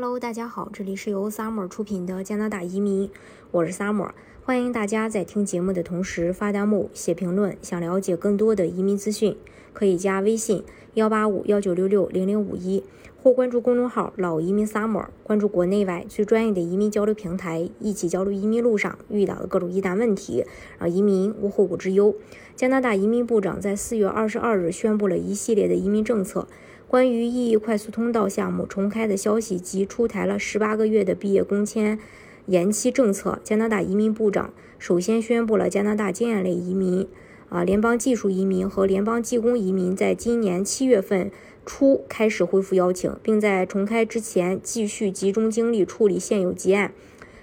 Hello，大家好，这里是由 Summer 出品的加拿大移民，我是 Summer，欢迎大家在听节目的同时发弹幕、写评论。想了解更多的移民资讯，可以加微信幺八五幺九六六零零五一，或关注公众号老移民 Summer，关注国内外最专业的移民交流平台，一起交流移民路上遇到的各种疑难问题，让移民无后顾之忧。加拿大移民部长在四月二十二日宣布了一系列的移民政策。关于意义快速通道项目重开的消息及出台了十八个月的毕业工签延期政策，加拿大移民部长首先宣布了加拿大经验类移民、啊联邦技术移民和联邦技工移民在今年七月份初开始恢复邀请，并在重开之前继续集中精力处理现有结案。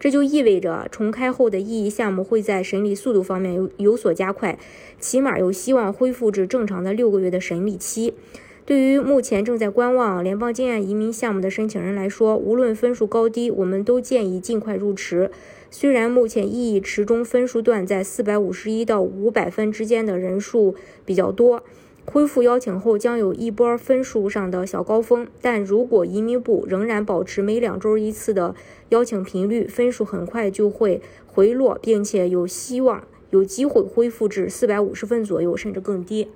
这就意味着重开后的意义项目会在审理速度方面有有所加快，起码有希望恢复至正常的六个月的审理期。对于目前正在观望联邦经验移民项目的申请人来说，无论分数高低，我们都建议尽快入池。虽然目前意义池中分数段在四百五十一到五百分之间的人数比较多，恢复邀请后将有一波分数上的小高峰，但如果移民部仍然保持每两周一次的邀请频率，分数很快就会回落，并且有希望有机会恢复至四百五十分左右，甚至更低。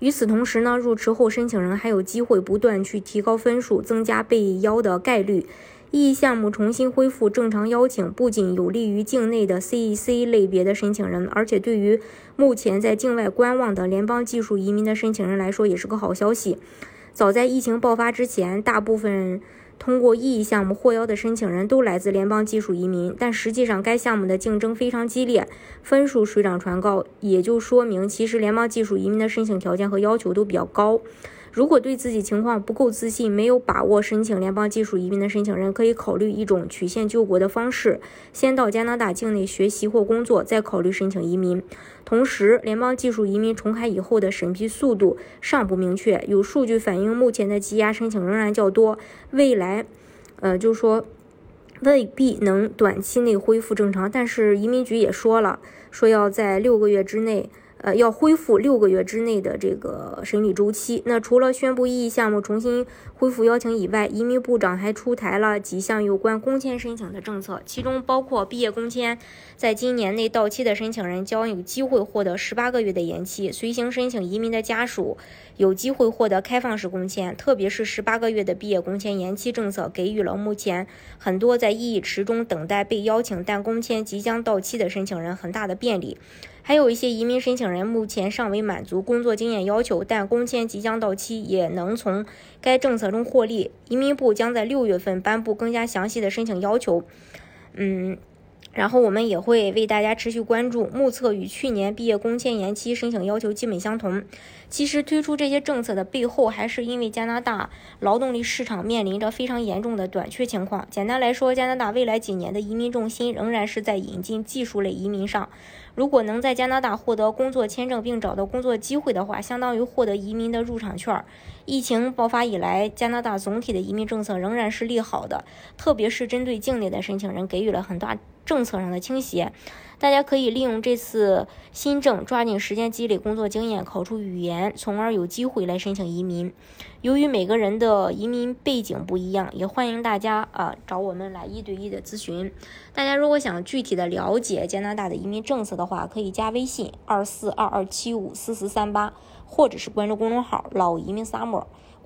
与此同时呢，入池后申请人还有机会不断去提高分数，增加被邀的概率。E 项目重新恢复正常邀请，不仅有利于境内的 CEC 类别的申请人，而且对于目前在境外观望的联邦技术移民的申请人来说，也是个好消息。早在疫情爆发之前，大部分。通过 EE 项目获邀的申请人都来自联邦技术移民，但实际上该项目的竞争非常激烈，分数水涨船高，也就说明其实联邦技术移民的申请条件和要求都比较高。如果对自己情况不够自信，没有把握申请联邦技术移民的申请人，可以考虑一种曲线救国的方式，先到加拿大境内学习或工作，再考虑申请移民。同时，联邦技术移民重开以后的审批速度尚不明确，有数据反映目前的积压申请仍然较多，未来，呃，就是说未必能短期内恢复正常。但是移民局也说了，说要在六个月之内。呃，要恢复六个月之内的这个审理周期。那除了宣布异议项目重新恢复邀请以外，移民部长还出台了几项有关工签申请的政策，其中包括毕业工签在今年内到期的申请人将有机会获得十八个月的延期，随行申请移民的家属有机会获得开放式工签。特别是十八个月的毕业工签延期政策，给予了目前很多在异议池中等待被邀请但工签即将到期的申请人很大的便利。还有一些移民申请请人目前尚未满足工作经验要求，但工签即将到期，也能从该政策中获利。移民部将在六月份颁布更加详细的申请要求。嗯。然后我们也会为大家持续关注。目测与去年毕业工签延期申请要求基本相同。其实推出这些政策的背后，还是因为加拿大劳动力市场面临着非常严重的短缺情况。简单来说，加拿大未来几年的移民重心仍然是在引进技术类移民上。如果能在加拿大获得工作签证并找到工作机会的话，相当于获得移民的入场券。疫情爆发以来，加拿大总体的移民政策仍然是利好的，特别是针对境内的申请人，给予了很大。政策上的倾斜，大家可以利用这次新政，抓紧时间积累工作经验，考出语言，从而有机会来申请移民。由于每个人的移民背景不一样，也欢迎大家啊找我们来一对一的咨询。大家如果想具体的了解加拿大的移民政策的话，可以加微信二四二二七五四四三八，或者是关注公众号老移民 summer。